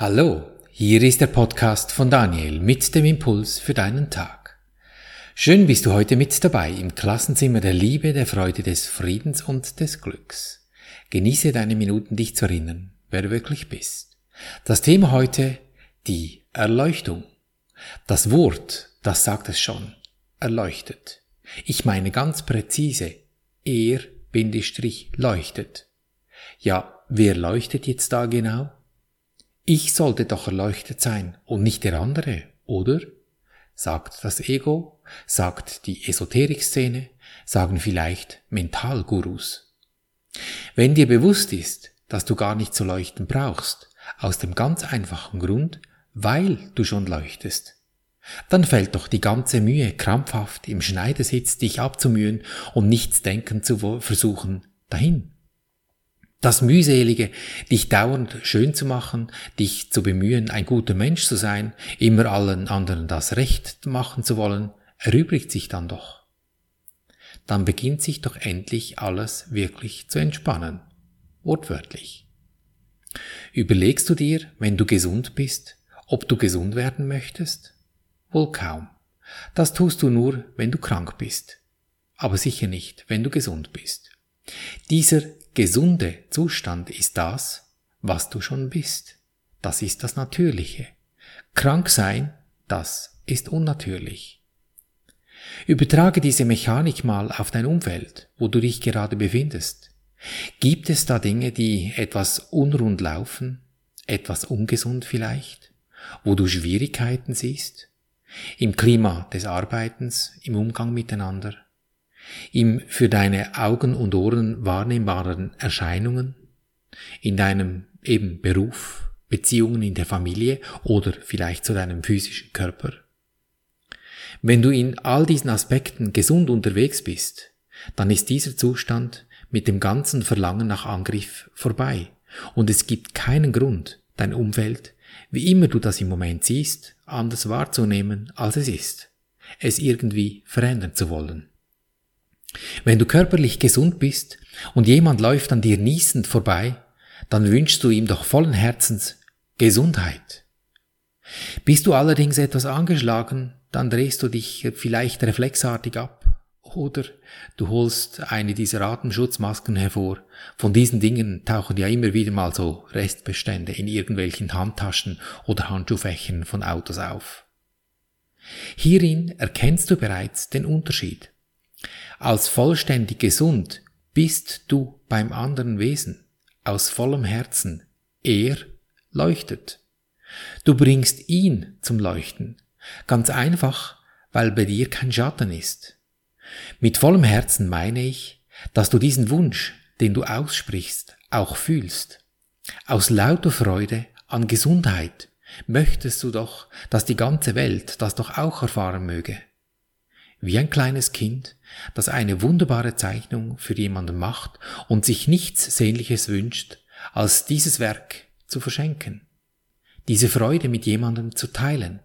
Hallo, hier ist der Podcast von Daniel mit dem Impuls für deinen Tag. Schön bist du heute mit dabei im Klassenzimmer der Liebe, der Freude, des Friedens und des Glücks. Genieße deine Minuten, dich zu erinnern, wer du wirklich bist. Das Thema heute, die Erleuchtung. Das Wort, das sagt es schon, erleuchtet. Ich meine ganz präzise, er, Bindestrich, leuchtet. Ja, wer leuchtet jetzt da genau? Ich sollte doch erleuchtet sein und nicht der andere, oder? Sagt das Ego, sagt die Esoterikszene, sagen vielleicht Mentalgurus. Wenn dir bewusst ist, dass du gar nicht zu leuchten brauchst, aus dem ganz einfachen Grund, weil du schon leuchtest, dann fällt doch die ganze Mühe, krampfhaft im Schneidesitz dich abzumühen und nichts denken zu versuchen, dahin. Das mühselige, dich dauernd schön zu machen, dich zu bemühen, ein guter Mensch zu sein, immer allen anderen das Recht machen zu wollen, erübrigt sich dann doch. Dann beginnt sich doch endlich alles wirklich zu entspannen. Wortwörtlich. Überlegst du dir, wenn du gesund bist, ob du gesund werden möchtest? Wohl kaum. Das tust du nur, wenn du krank bist. Aber sicher nicht, wenn du gesund bist. Dieser gesunde Zustand ist das, was du schon bist. Das ist das Natürliche. Krank sein, das ist unnatürlich. Übertrage diese Mechanik mal auf dein Umfeld, wo du dich gerade befindest. Gibt es da Dinge, die etwas unrund laufen, etwas ungesund vielleicht, wo du Schwierigkeiten siehst? Im Klima des Arbeitens, im Umgang miteinander? Im für deine Augen und Ohren wahrnehmbaren Erscheinungen, in deinem eben Beruf, Beziehungen in der Familie oder vielleicht zu deinem physischen Körper. Wenn du in all diesen Aspekten gesund unterwegs bist, dann ist dieser Zustand mit dem ganzen Verlangen nach Angriff vorbei und es gibt keinen Grund, dein Umfeld, wie immer du das im Moment siehst, anders wahrzunehmen, als es ist, es irgendwie verändern zu wollen. Wenn du körperlich gesund bist und jemand läuft an dir niesend vorbei, dann wünschst du ihm doch vollen Herzens Gesundheit. Bist du allerdings etwas angeschlagen, dann drehst du dich vielleicht reflexartig ab oder du holst eine dieser Atemschutzmasken hervor. Von diesen Dingen tauchen ja immer wieder mal so Restbestände in irgendwelchen Handtaschen oder Handschuhfächern von Autos auf. Hierin erkennst du bereits den Unterschied. Als vollständig gesund bist du beim anderen Wesen, aus vollem Herzen. Er leuchtet. Du bringst ihn zum Leuchten. Ganz einfach, weil bei dir kein Schatten ist. Mit vollem Herzen meine ich, dass du diesen Wunsch, den du aussprichst, auch fühlst. Aus lauter Freude an Gesundheit möchtest du doch, dass die ganze Welt das doch auch erfahren möge wie ein kleines Kind, das eine wunderbare Zeichnung für jemanden macht und sich nichts Sehnliches wünscht, als dieses Werk zu verschenken. Diese Freude mit jemandem zu teilen,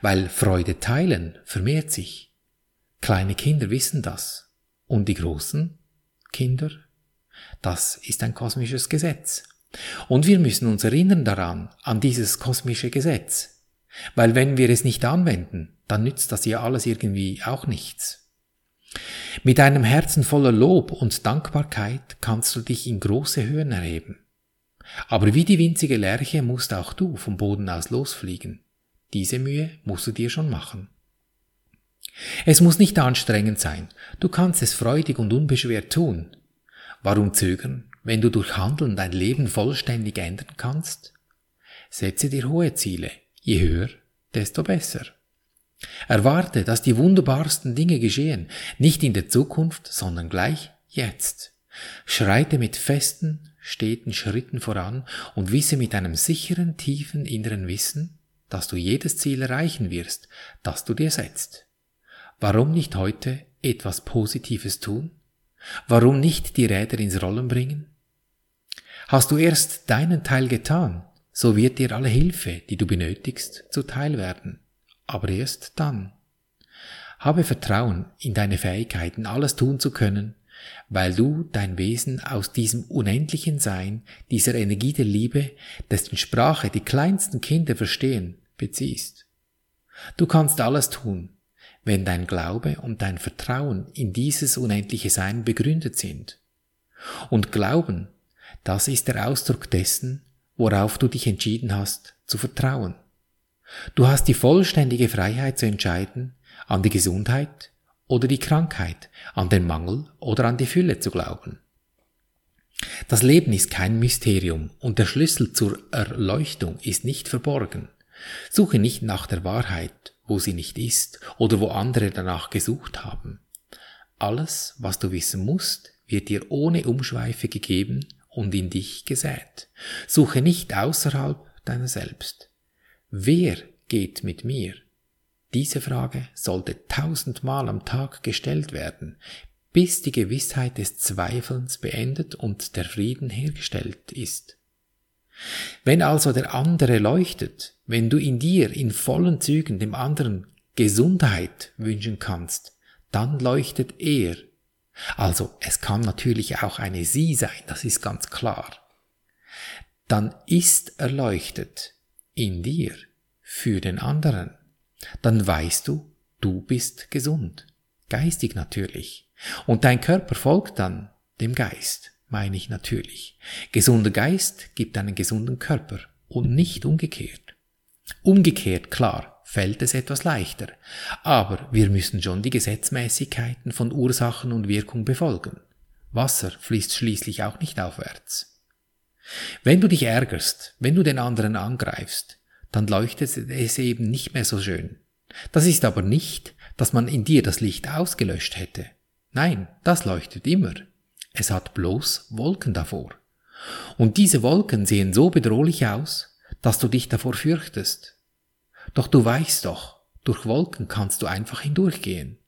weil Freude teilen vermehrt sich. Kleine Kinder wissen das. Und die großen Kinder? Das ist ein kosmisches Gesetz. Und wir müssen uns erinnern daran, an dieses kosmische Gesetz. Weil wenn wir es nicht anwenden, dann nützt das ja alles irgendwie auch nichts. Mit einem Herzen voller Lob und Dankbarkeit kannst du dich in große Höhen erheben. Aber wie die winzige Lerche musst auch du vom Boden aus losfliegen. Diese Mühe musst du dir schon machen. Es muss nicht anstrengend sein, du kannst es freudig und unbeschwert tun. Warum zögern, wenn du durch Handeln dein Leben vollständig ändern kannst? Setze dir hohe Ziele, Je höher, desto besser. Erwarte, dass die wunderbarsten Dinge geschehen, nicht in der Zukunft, sondern gleich jetzt. Schreite mit festen, steten Schritten voran und wisse mit einem sicheren, tiefen inneren Wissen, dass du jedes Ziel erreichen wirst, das du dir setzt. Warum nicht heute etwas Positives tun? Warum nicht die Räder ins Rollen bringen? Hast du erst deinen Teil getan, so wird dir alle Hilfe, die du benötigst, zuteil werden. Aber erst dann. Habe Vertrauen in deine Fähigkeiten, alles tun zu können, weil du dein Wesen aus diesem unendlichen Sein, dieser Energie der Liebe, dessen Sprache die kleinsten Kinder verstehen, beziehst. Du kannst alles tun, wenn dein Glaube und dein Vertrauen in dieses unendliche Sein begründet sind. Und Glauben, das ist der Ausdruck dessen, worauf du dich entschieden hast zu vertrauen. Du hast die vollständige Freiheit zu entscheiden, an die Gesundheit oder die Krankheit, an den Mangel oder an die Fülle zu glauben. Das Leben ist kein Mysterium und der Schlüssel zur Erleuchtung ist nicht verborgen. Suche nicht nach der Wahrheit, wo sie nicht ist oder wo andere danach gesucht haben. Alles, was du wissen musst, wird dir ohne Umschweife gegeben und in dich gesät. Suche nicht außerhalb deiner selbst. Wer geht mit mir? Diese Frage sollte tausendmal am Tag gestellt werden, bis die Gewissheit des Zweifelns beendet und der Frieden hergestellt ist. Wenn also der andere leuchtet, wenn du in dir in vollen Zügen dem anderen Gesundheit wünschen kannst, dann leuchtet er. Also es kann natürlich auch eine Sie sein, das ist ganz klar. Dann ist erleuchtet in dir für den anderen. Dann weißt du, du bist gesund. Geistig natürlich. Und dein Körper folgt dann dem Geist meine ich natürlich. Gesunder Geist gibt einen gesunden Körper und nicht umgekehrt. Umgekehrt, klar, fällt es etwas leichter, aber wir müssen schon die Gesetzmäßigkeiten von Ursachen und Wirkung befolgen. Wasser fließt schließlich auch nicht aufwärts. Wenn du dich ärgerst, wenn du den anderen angreifst, dann leuchtet es eben nicht mehr so schön. Das ist aber nicht, dass man in dir das Licht ausgelöscht hätte. Nein, das leuchtet immer. Es hat bloß Wolken davor. Und diese Wolken sehen so bedrohlich aus, dass du dich davor fürchtest. Doch du weißt doch, durch Wolken kannst du einfach hindurchgehen.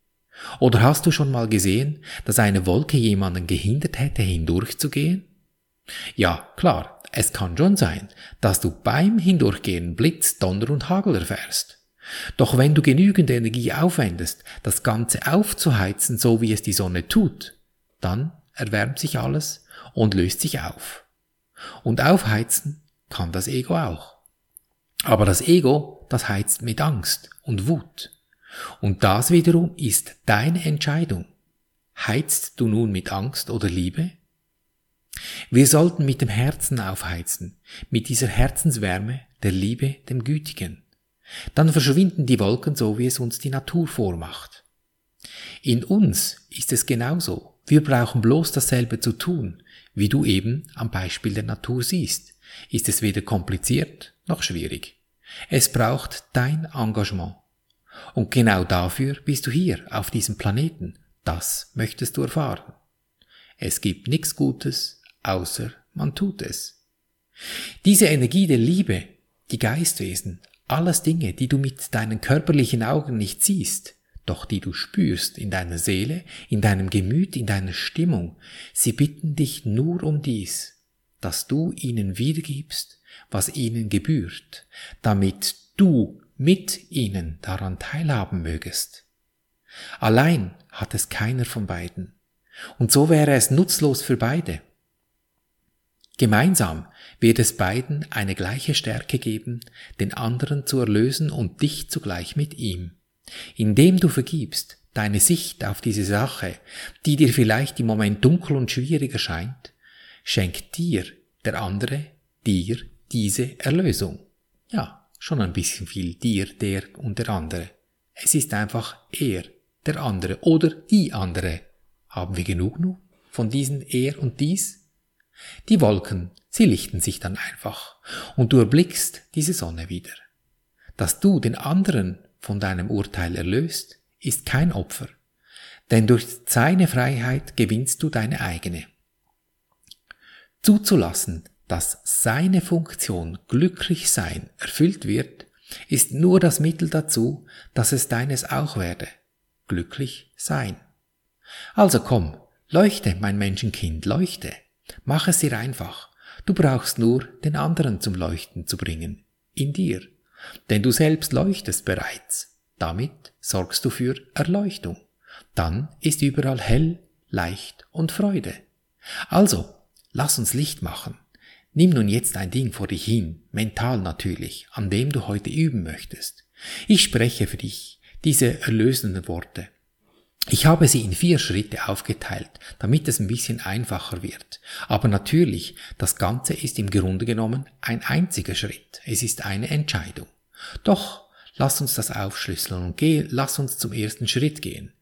Oder hast du schon mal gesehen, dass eine Wolke jemanden gehindert hätte, hindurchzugehen? Ja, klar, es kann schon sein, dass du beim Hindurchgehen Blitz, Donner und Hagel erfährst. Doch wenn du genügend Energie aufwendest, das Ganze aufzuheizen, so wie es die Sonne tut, dann erwärmt sich alles und löst sich auf. Und aufheizen kann das Ego auch. Aber das Ego, das heizt mit Angst und Wut. Und das wiederum ist deine Entscheidung. Heizt du nun mit Angst oder Liebe? Wir sollten mit dem Herzen aufheizen, mit dieser Herzenswärme der Liebe dem Gütigen. Dann verschwinden die Wolken so, wie es uns die Natur vormacht. In uns ist es genauso. Wir brauchen bloß dasselbe zu tun, wie du eben am Beispiel der Natur siehst. Ist es weder kompliziert noch schwierig. Es braucht dein Engagement. Und genau dafür bist du hier auf diesem Planeten. Das möchtest du erfahren. Es gibt nichts Gutes, außer man tut es. Diese Energie der Liebe, die Geistwesen, alles Dinge, die du mit deinen körperlichen Augen nicht siehst, doch die du spürst in deiner Seele, in deinem Gemüt, in deiner Stimmung, sie bitten dich nur um dies, dass du ihnen wiedergibst, was ihnen gebührt, damit du mit ihnen daran teilhaben mögest. Allein hat es keiner von beiden, und so wäre es nutzlos für beide. Gemeinsam wird es beiden eine gleiche Stärke geben, den anderen zu erlösen und dich zugleich mit ihm. Indem du vergibst, deine Sicht auf diese Sache, die dir vielleicht im Moment dunkel und schwierig erscheint, schenkt dir der andere, dir diese Erlösung. Ja, schon ein bisschen viel dir, der und der andere. Es ist einfach er, der andere oder die andere. Haben wir genug nun von diesen er und dies? Die Wolken, sie lichten sich dann einfach und du erblickst diese Sonne wieder. Dass du den anderen von deinem Urteil erlöst, ist kein Opfer, denn durch seine Freiheit gewinnst du deine eigene. Zuzulassen, dass seine Funktion glücklich sein erfüllt wird, ist nur das Mittel dazu, dass es deines auch werde, glücklich sein. Also komm, leuchte, mein Menschenkind, leuchte. Mach es dir einfach. Du brauchst nur den anderen zum Leuchten zu bringen, in dir. Denn du selbst leuchtest bereits. Damit sorgst du für Erleuchtung. Dann ist überall hell, leicht und Freude. Also, lass uns Licht machen. Nimm nun jetzt ein Ding vor dich hin, mental natürlich, an dem du heute üben möchtest. Ich spreche für dich diese erlösenden Worte. Ich habe sie in vier Schritte aufgeteilt, damit es ein bisschen einfacher wird. Aber natürlich, das Ganze ist im Grunde genommen ein einziger Schritt. Es ist eine Entscheidung. Doch, lass uns das aufschlüsseln und geh, lass uns zum ersten Schritt gehen.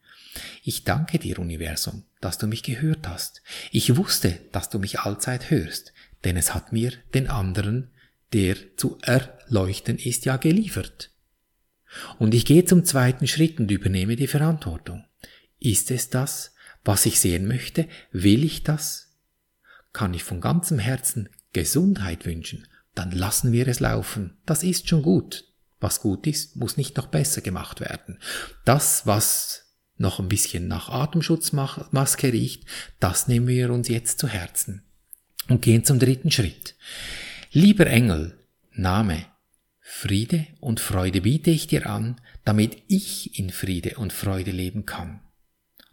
Ich danke dir, Universum, dass du mich gehört hast. Ich wusste, dass du mich allzeit hörst, denn es hat mir den anderen, der zu erleuchten ist, ja geliefert. Und ich gehe zum zweiten Schritt und übernehme die Verantwortung. Ist es das, was ich sehen möchte? Will ich das? Kann ich von ganzem Herzen Gesundheit wünschen? Dann lassen wir es laufen. Das ist schon gut. Was gut ist, muss nicht noch besser gemacht werden. Das, was noch ein bisschen nach Atemschutzmaske riecht, das nehmen wir uns jetzt zu Herzen und gehen zum dritten Schritt. Lieber Engel, Name, Friede und Freude biete ich dir an, damit ich in Friede und Freude leben kann.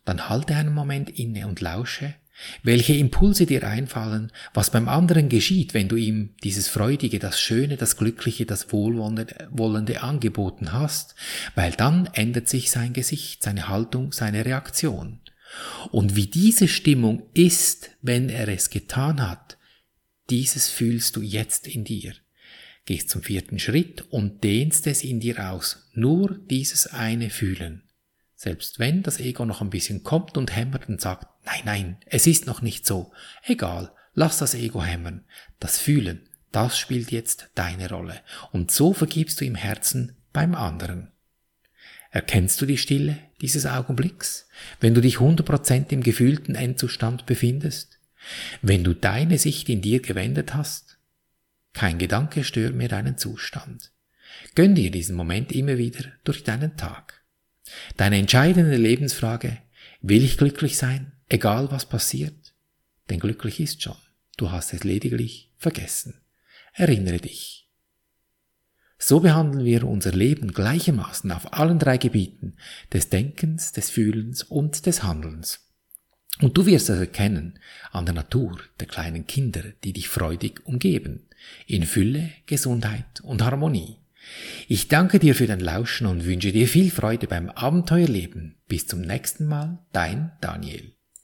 Dann halte einen Moment inne und lausche, welche Impulse dir einfallen, was beim anderen geschieht, wenn du ihm dieses Freudige, das Schöne, das Glückliche, das Wohlwollende angeboten hast, weil dann ändert sich sein Gesicht, seine Haltung, seine Reaktion. Und wie diese Stimmung ist, wenn er es getan hat, dieses fühlst du jetzt in dir. Gehst zum vierten Schritt und dehnst es in dir aus. Nur dieses eine Fühlen. Selbst wenn das Ego noch ein bisschen kommt und hämmert und sagt, nein, nein, es ist noch nicht so. Egal, lass das Ego hämmern. Das Fühlen, das spielt jetzt deine Rolle. Und so vergibst du im Herzen beim anderen. Erkennst du die Stille dieses Augenblicks, wenn du dich 100% im gefühlten Endzustand befindest? Wenn du deine Sicht in dir gewendet hast? Kein Gedanke stört mehr deinen Zustand. Gönn dir diesen Moment immer wieder durch deinen Tag. Deine entscheidende Lebensfrage, will ich glücklich sein, egal was passiert? Denn glücklich ist schon, du hast es lediglich vergessen. Erinnere dich. So behandeln wir unser Leben gleichermaßen auf allen drei Gebieten des Denkens, des Fühlens und des Handelns. Und du wirst es erkennen an der Natur der kleinen Kinder, die dich freudig umgeben, in Fülle, Gesundheit und Harmonie. Ich danke dir für dein Lauschen und wünsche dir viel Freude beim Abenteuerleben. Bis zum nächsten Mal, dein Daniel.